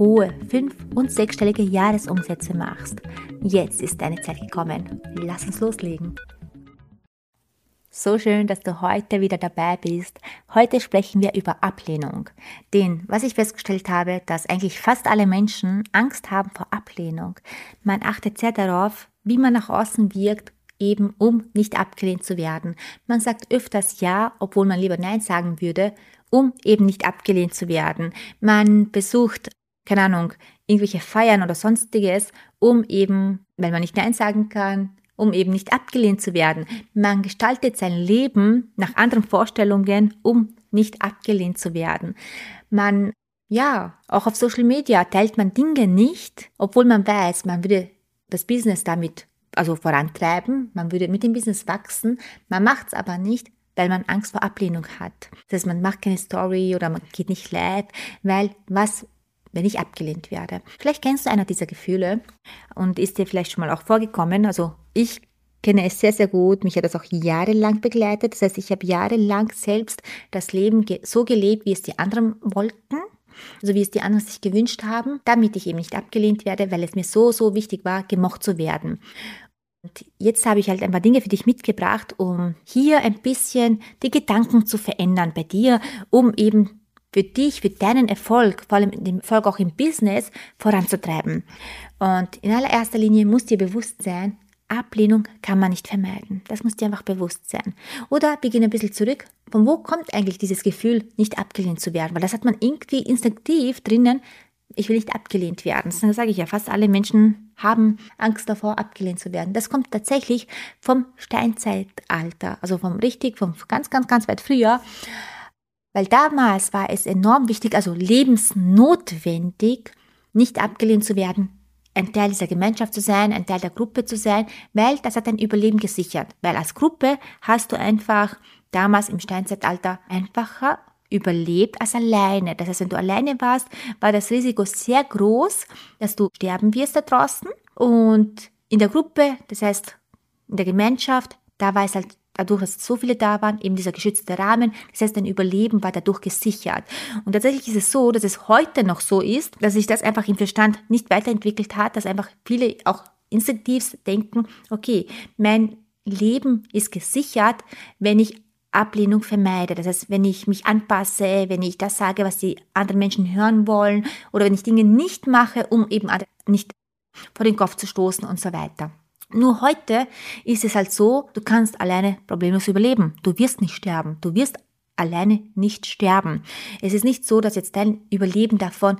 hohe fünf- und sechsstellige Jahresumsätze machst. Jetzt ist deine Zeit gekommen. Lass uns loslegen. So schön, dass du heute wieder dabei bist. Heute sprechen wir über Ablehnung. Denn was ich festgestellt habe, dass eigentlich fast alle Menschen Angst haben vor Ablehnung. Man achtet sehr darauf, wie man nach außen wirkt, eben um nicht abgelehnt zu werden. Man sagt öfters Ja, obwohl man lieber Nein sagen würde, um eben nicht abgelehnt zu werden. Man besucht keine Ahnung, irgendwelche Feiern oder sonstiges, um eben, wenn man nicht Nein sagen kann, um eben nicht abgelehnt zu werden. Man gestaltet sein Leben nach anderen Vorstellungen, um nicht abgelehnt zu werden. Man, ja, auch auf Social Media teilt man Dinge nicht, obwohl man weiß, man würde das Business damit also vorantreiben, man würde mit dem Business wachsen, man macht es aber nicht, weil man Angst vor Ablehnung hat. Das heißt, man macht keine Story oder man geht nicht live, weil was wenn ich abgelehnt werde. Vielleicht kennst du einer dieser Gefühle und ist dir vielleicht schon mal auch vorgekommen. Also ich kenne es sehr, sehr gut. Mich hat das auch jahrelang begleitet. Das heißt, ich habe jahrelang selbst das Leben so gelebt, wie es die anderen wollten. Also wie es die anderen sich gewünscht haben, damit ich eben nicht abgelehnt werde, weil es mir so, so wichtig war, gemocht zu werden. Und jetzt habe ich halt ein paar Dinge für dich mitgebracht, um hier ein bisschen die Gedanken zu verändern bei dir, um eben für dich, für deinen Erfolg, vor allem den Erfolg auch im Business, voranzutreiben. Und in allererster Linie muss dir bewusst sein, Ablehnung kann man nicht vermeiden. Das muss dir einfach bewusst sein. Oder beginne ein bisschen zurück. Von wo kommt eigentlich dieses Gefühl, nicht abgelehnt zu werden? Weil das hat man irgendwie instinktiv drinnen. Ich will nicht abgelehnt werden. Das sage ich ja. Fast alle Menschen haben Angst davor, abgelehnt zu werden. Das kommt tatsächlich vom Steinzeitalter. Also vom richtig, vom ganz, ganz, ganz weit früher. Weil damals war es enorm wichtig, also lebensnotwendig, nicht abgelehnt zu werden, ein Teil dieser Gemeinschaft zu sein, ein Teil der Gruppe zu sein, weil das hat dein Überleben gesichert. Weil als Gruppe hast du einfach damals im Steinzeitalter einfacher überlebt als alleine. Das heißt, wenn du alleine warst, war das Risiko sehr groß, dass du sterben wirst da draußen. Und in der Gruppe, das heißt in der Gemeinschaft, da war es halt dadurch, dass so viele da waren, eben dieser geschützte Rahmen. Das heißt, dein Überleben war dadurch gesichert. Und tatsächlich ist es so, dass es heute noch so ist, dass sich das einfach im Verstand nicht weiterentwickelt hat, dass einfach viele auch instinktiv denken, okay, mein Leben ist gesichert, wenn ich Ablehnung vermeide. Das heißt, wenn ich mich anpasse, wenn ich das sage, was die anderen Menschen hören wollen oder wenn ich Dinge nicht mache, um eben nicht vor den Kopf zu stoßen und so weiter. Nur heute ist es halt so, du kannst alleine problemlos überleben. Du wirst nicht sterben. Du wirst alleine nicht sterben. Es ist nicht so, dass jetzt dein Überleben davon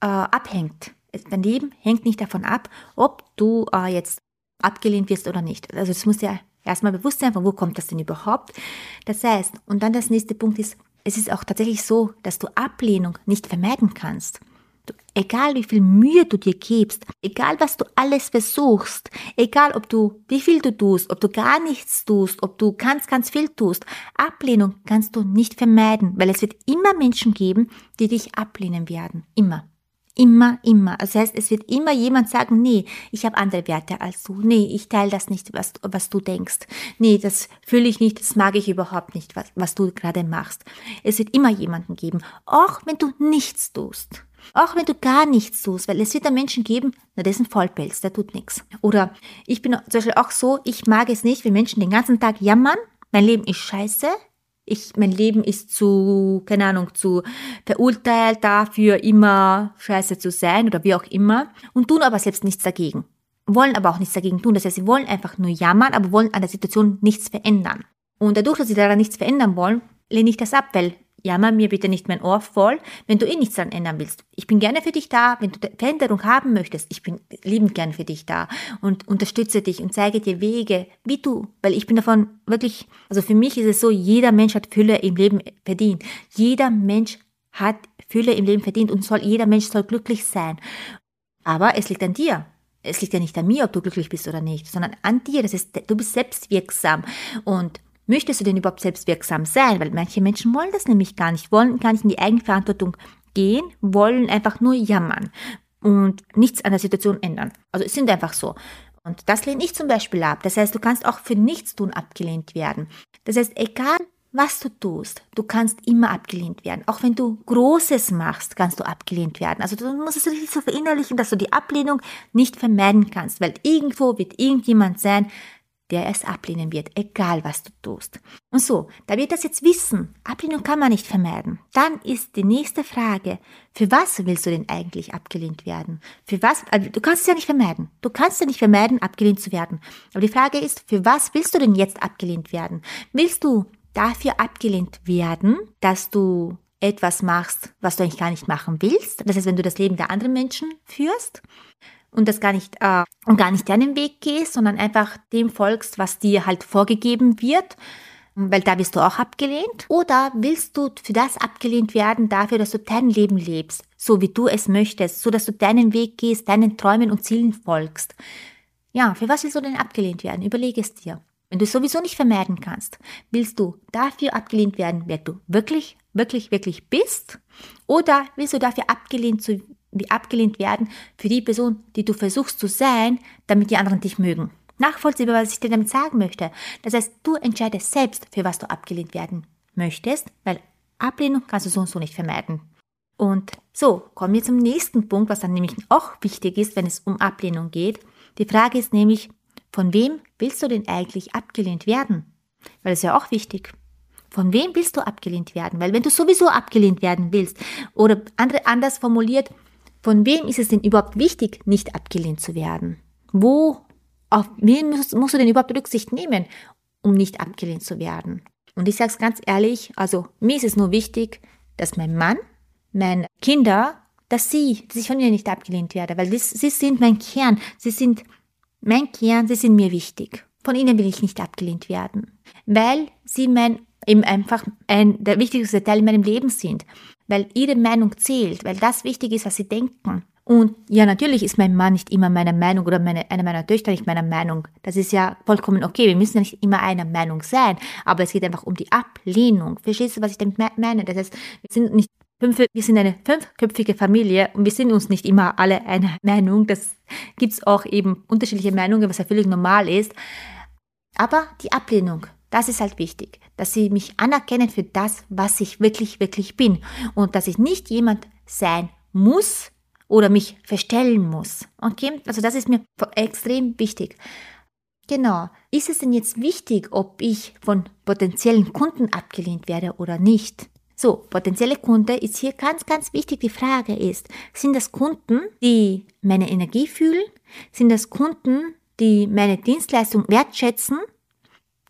äh, abhängt. Dein Leben hängt nicht davon ab, ob du äh, jetzt abgelehnt wirst oder nicht. Also es muss ja erstmal bewusst sein, von wo kommt das denn überhaupt. Das heißt, und dann das nächste Punkt ist, es ist auch tatsächlich so, dass du Ablehnung nicht vermeiden kannst. Du, egal wie viel Mühe du dir gibst, egal was du alles versuchst, egal ob du wie viel du tust, ob du gar nichts tust, ob du ganz, ganz viel tust, Ablehnung kannst du nicht vermeiden, weil es wird immer Menschen geben, die dich ablehnen werden. Immer. Immer, immer. Das heißt, es wird immer jemand sagen, nee, ich habe andere Werte als du. Nee, ich teile das nicht, was, was du denkst. Nee, das fühle ich nicht, das mag ich überhaupt nicht, was, was du gerade machst. Es wird immer jemanden geben, auch wenn du nichts tust. Auch wenn du gar nichts tust, weil es wird da Menschen geben, na, das ist ein Vollpelz, der tut nichts. Oder ich bin zum Beispiel auch so, ich mag es nicht, wenn Menschen den ganzen Tag jammern, mein Leben ist scheiße, ich, mein Leben ist zu, keine Ahnung, zu verurteilt dafür, immer scheiße zu sein oder wie auch immer und tun aber selbst nichts dagegen. Wollen aber auch nichts dagegen tun. Das heißt, sie wollen einfach nur jammern, aber wollen an der Situation nichts verändern. Und dadurch, dass sie daran nichts verändern wollen, lehne ich das ab, weil Jammer mir bitte nicht mein Ohr voll, wenn du eh nichts daran ändern willst. Ich bin gerne für dich da, wenn du Veränderung haben möchtest. Ich bin liebend gern für dich da und unterstütze dich und zeige dir Wege, wie du, weil ich bin davon wirklich, also für mich ist es so, jeder Mensch hat Fülle im Leben verdient. Jeder Mensch hat Fülle im Leben verdient und soll, jeder Mensch soll glücklich sein. Aber es liegt an dir. es liegt ja nicht an mir, ob du glücklich bist oder nicht, sondern an dir. Das ist, du bist selbstwirksam. Und möchtest du denn überhaupt selbstwirksam sein? Weil manche Menschen wollen das nämlich gar nicht, wollen gar nicht in die Eigenverantwortung gehen, wollen einfach nur jammern und nichts an der Situation ändern. Also es sind einfach so. Und das lehne ich zum Beispiel ab. Das heißt, du kannst auch für nichts tun abgelehnt werden. Das heißt, egal was du tust, du kannst immer abgelehnt werden. Auch wenn du Großes machst, kannst du abgelehnt werden. Also du musst es richtig so verinnerlichen, dass du die Ablehnung nicht vermeiden kannst, weil irgendwo wird irgendjemand sein, der es ablehnen wird, egal was du tust. Und so, da wir das jetzt wissen, Ablehnung kann man nicht vermeiden, dann ist die nächste Frage, für was willst du denn eigentlich abgelehnt werden? Für was, also du kannst es ja nicht vermeiden. Du kannst ja nicht vermeiden, abgelehnt zu werden. Aber die Frage ist, für was willst du denn jetzt abgelehnt werden? Willst du dafür abgelehnt werden, dass du etwas machst, was du eigentlich gar nicht machen willst? Das heißt, wenn du das Leben der anderen Menschen führst? Und das gar nicht äh, und gar nicht deinen Weg gehst, sondern einfach dem folgst, was dir halt vorgegeben wird, weil da bist du auch abgelehnt. Oder willst du für das abgelehnt werden, dafür, dass du dein Leben lebst, so wie du es möchtest, so dass du deinen Weg gehst, deinen Träumen und Zielen folgst? Ja, für was willst du denn abgelehnt werden? Überlege es dir. Wenn du es sowieso nicht vermeiden kannst, willst du dafür abgelehnt werden, wer du wirklich, wirklich, wirklich bist? Oder willst du dafür abgelehnt zu wie abgelehnt werden für die Person, die du versuchst zu sein, damit die anderen dich mögen. Nachvollziehbar, was ich dir damit sagen möchte. Das heißt, du entscheidest selbst, für was du abgelehnt werden möchtest, weil Ablehnung kannst du so und so nicht vermeiden. Und so, kommen wir zum nächsten Punkt, was dann nämlich auch wichtig ist, wenn es um Ablehnung geht. Die Frage ist nämlich, von wem willst du denn eigentlich abgelehnt werden? Weil das ist ja auch wichtig. Von wem willst du abgelehnt werden? Weil wenn du sowieso abgelehnt werden willst, oder andere, anders formuliert, von wem ist es denn überhaupt wichtig, nicht abgelehnt zu werden? Wo, auf wen musst, musst du denn überhaupt Rücksicht nehmen, um nicht abgelehnt zu werden? Und ich sage es ganz ehrlich, also mir ist es nur wichtig, dass mein Mann, meine Kinder, dass sie, dass ich von ihnen nicht abgelehnt werde, weil das, sie sind mein Kern, sie sind mein Kern, sie sind mir wichtig. Von ihnen will ich nicht abgelehnt werden, weil sie mein eben einfach ein, der wichtigste Teil in meinem Leben sind weil ihre Meinung zählt, weil das wichtig ist, was sie denken. Und ja, natürlich ist mein Mann nicht immer meiner Meinung oder meine, eine meiner Töchter nicht meiner Meinung. Das ist ja vollkommen okay. Wir müssen ja nicht immer einer Meinung sein, aber es geht einfach um die Ablehnung. Verstehst du, was ich damit meine? Das heißt, wir sind nicht fünf, wir sind eine fünfköpfige Familie und wir sind uns nicht immer alle einer Meinung. Das gibt's auch eben unterschiedliche Meinungen, was ja völlig normal ist. Aber die Ablehnung, das ist halt wichtig, dass sie mich anerkennen für das, was ich wirklich, wirklich bin und dass ich nicht jemand sein muss oder mich verstellen muss. Okay? Also das ist mir extrem wichtig. Genau. Ist es denn jetzt wichtig, ob ich von potenziellen Kunden abgelehnt werde oder nicht? So, potenzielle Kunde ist hier ganz, ganz wichtig. Die Frage ist, sind das Kunden, die meine Energie fühlen? Sind das Kunden, die meine Dienstleistung wertschätzen?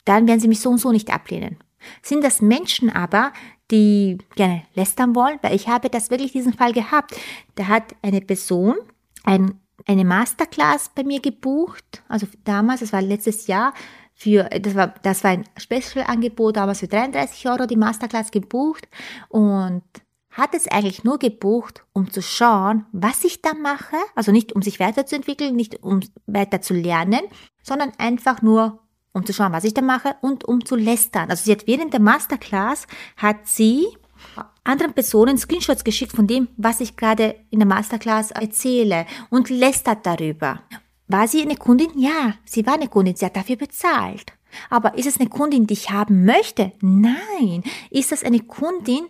Dann werden sie mich so und so nicht ablehnen. Sind das Menschen aber, die gerne lästern wollen? Weil ich habe das wirklich diesen Fall gehabt. Da hat eine Person ein, eine Masterclass bei mir gebucht, also damals, das war letztes Jahr, für, das war, das war ein Special-Angebot, damals für 33 Euro die Masterclass gebucht und hat es eigentlich nur gebucht, um zu schauen, was ich da mache, also nicht um sich weiterzuentwickeln, nicht um weiter zu lernen, sondern einfach nur um zu schauen, was ich da mache und um zu lästern. Also sie hat während der Masterclass hat sie anderen Personen Screenshots geschickt von dem, was ich gerade in der Masterclass erzähle und lästert darüber. War sie eine Kundin? Ja, sie war eine Kundin. Sie hat dafür bezahlt. Aber ist es eine Kundin, die ich haben möchte? Nein. Ist das eine Kundin,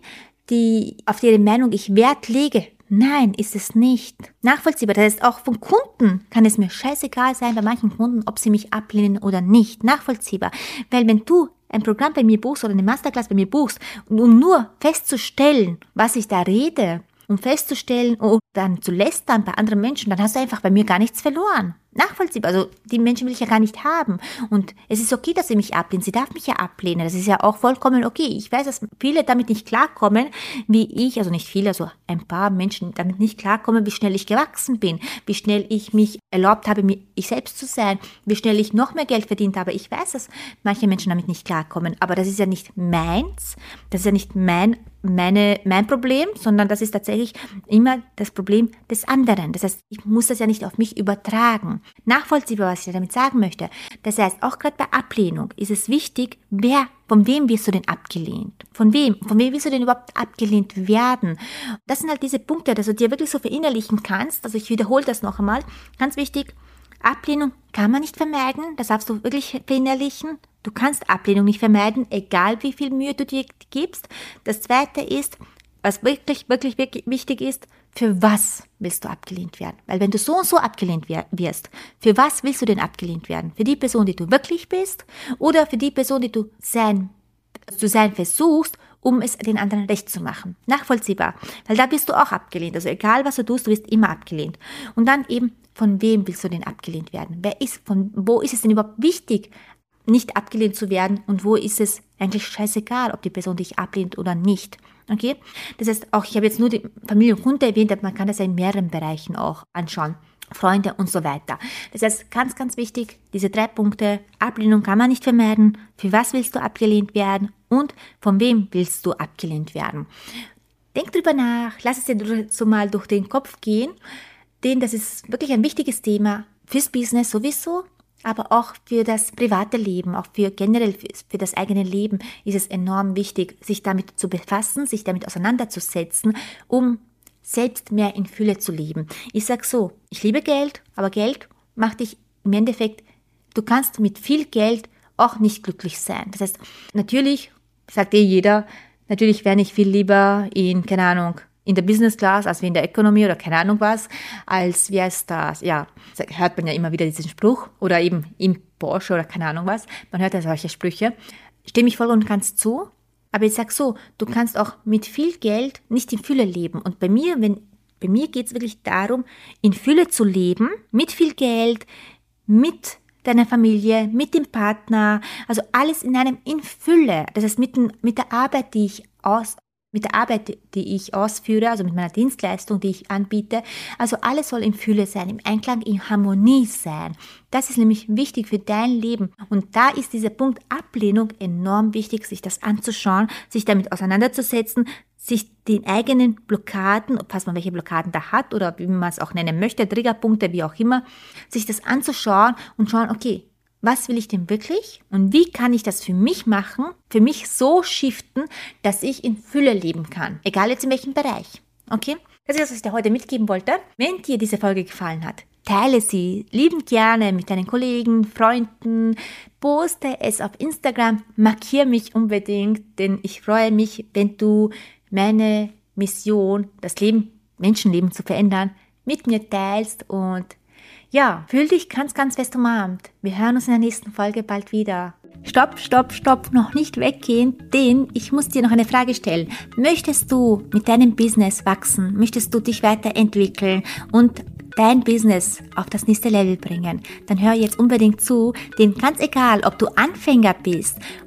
die, auf deren Meinung ich Wert lege? Nein, ist es nicht. Nachvollziehbar. Das heißt, auch von Kunden kann es mir scheißegal sein, bei manchen Kunden, ob sie mich ablehnen oder nicht. Nachvollziehbar. Weil wenn du ein Programm bei mir buchst oder eine Masterclass bei mir buchst, um nur festzustellen, was ich da rede, um festzustellen und dann zu lästern bei anderen Menschen, dann hast du einfach bei mir gar nichts verloren nachvollziehbar. Also die Menschen will ich ja gar nicht haben. Und es ist okay, dass sie mich ablehnt. Sie darf mich ja ablehnen. Das ist ja auch vollkommen okay. Ich weiß, dass viele damit nicht klarkommen, wie ich, also nicht viele, also ein paar Menschen damit nicht klarkommen, wie schnell ich gewachsen bin, wie schnell ich mich erlaubt habe, ich selbst zu sein, wie schnell ich noch mehr Geld verdient habe. Ich weiß, dass manche Menschen damit nicht klarkommen. Aber das ist ja nicht meins. Das ist ja nicht mein meine, mein Problem, sondern das ist tatsächlich immer das Problem des anderen. Das heißt, ich muss das ja nicht auf mich übertragen. Nachvollziehbar, was ich damit sagen möchte. Das heißt, auch gerade bei Ablehnung ist es wichtig, wer, von wem wirst du denn abgelehnt? Von wem? Von wem willst du denn überhaupt abgelehnt werden? Das sind halt diese Punkte, dass du dir wirklich so verinnerlichen kannst. Also ich wiederhole das noch einmal. Ganz wichtig. Ablehnung kann man nicht vermeiden. Das darfst du wirklich verinnerlichen. Du kannst Ablehnung nicht vermeiden, egal wie viel Mühe du dir gibst. Das zweite ist, was wirklich, wirklich, wirklich wichtig ist, für was willst du abgelehnt werden? Weil wenn du so und so abgelehnt wirst, für was willst du denn abgelehnt werden? Für die Person, die du wirklich bist oder für die Person, die du sein, zu sein versuchst, um es den anderen recht zu machen. Nachvollziehbar. Weil da bist du auch abgelehnt. Also egal was du tust, du wirst immer abgelehnt. Und dann eben, von wem willst du denn abgelehnt werden? Wer ist, von wo ist es denn überhaupt wichtig, nicht abgelehnt zu werden und wo ist es eigentlich scheißegal, ob die Person dich ablehnt oder nicht. Okay? Das heißt, auch ich habe jetzt nur die Familie und Hunde erwähnt, aber man kann das ja in mehreren Bereichen auch anschauen. Freunde und so weiter. Das heißt, ganz, ganz wichtig, diese drei Punkte. Ablehnung kann man nicht vermeiden. Für was willst du abgelehnt werden? Und von wem willst du abgelehnt werden? Denk drüber nach, lass es dir so mal durch den Kopf gehen, denn das ist wirklich ein wichtiges Thema fürs Business sowieso, aber auch für das private Leben, auch für generell für das eigene Leben ist es enorm wichtig, sich damit zu befassen, sich damit auseinanderzusetzen, um selbst mehr in Fülle zu leben. Ich sag so, ich liebe Geld, aber Geld macht dich im Endeffekt, du kannst mit viel Geld auch nicht glücklich sein. Das heißt, natürlich, sagt eh jeder, natürlich wäre ich viel lieber in, keine Ahnung, in der Business Class als wie in der Economy oder keine Ahnung was, als wie es das, ja, hört man ja immer wieder diesen Spruch oder eben im Porsche oder keine Ahnung was, man hört ja solche Sprüche. Stimme ich voll und ganz zu, aber ich sag so, du kannst auch mit viel Geld nicht in Fülle leben und bei mir, wenn, bei mir geht's wirklich darum, in Fülle zu leben, mit viel Geld, mit deiner Familie, mit dem Partner, also alles in einem in Fülle. Das heißt, mit, mit der Arbeit, die ich aus, mit der Arbeit, die ich ausführe, also mit meiner Dienstleistung, die ich anbiete. Also alles soll in Fülle sein, im Einklang, in Harmonie sein. Das ist nämlich wichtig für dein Leben. Und da ist dieser Punkt Ablehnung enorm wichtig, sich das anzuschauen, sich damit auseinanderzusetzen, sich den eigenen Blockaden, falls man welche Blockaden da hat oder wie man es auch nennen möchte, Triggerpunkte, wie auch immer, sich das anzuschauen und schauen, okay, was will ich denn wirklich und wie kann ich das für mich machen, für mich so shiften, dass ich in Fülle leben kann, egal jetzt in welchem Bereich. Okay? Das ist, was ich dir heute mitgeben wollte. Wenn dir diese Folge gefallen hat, teile sie liebend gerne mit deinen Kollegen, Freunden, poste es auf Instagram, markiere mich unbedingt, denn ich freue mich, wenn du meine Mission, das Leben, Menschenleben zu verändern, mit mir teilst und ja, fühl dich ganz, ganz fest umarmt. Wir hören uns in der nächsten Folge bald wieder. Stopp, stopp, stopp, noch nicht weggehen, denn ich muss dir noch eine Frage stellen. Möchtest du mit deinem Business wachsen? Möchtest du dich weiterentwickeln und dein Business auf das nächste Level bringen, dann hör jetzt unbedingt zu, denn ganz egal, ob du Anfänger bist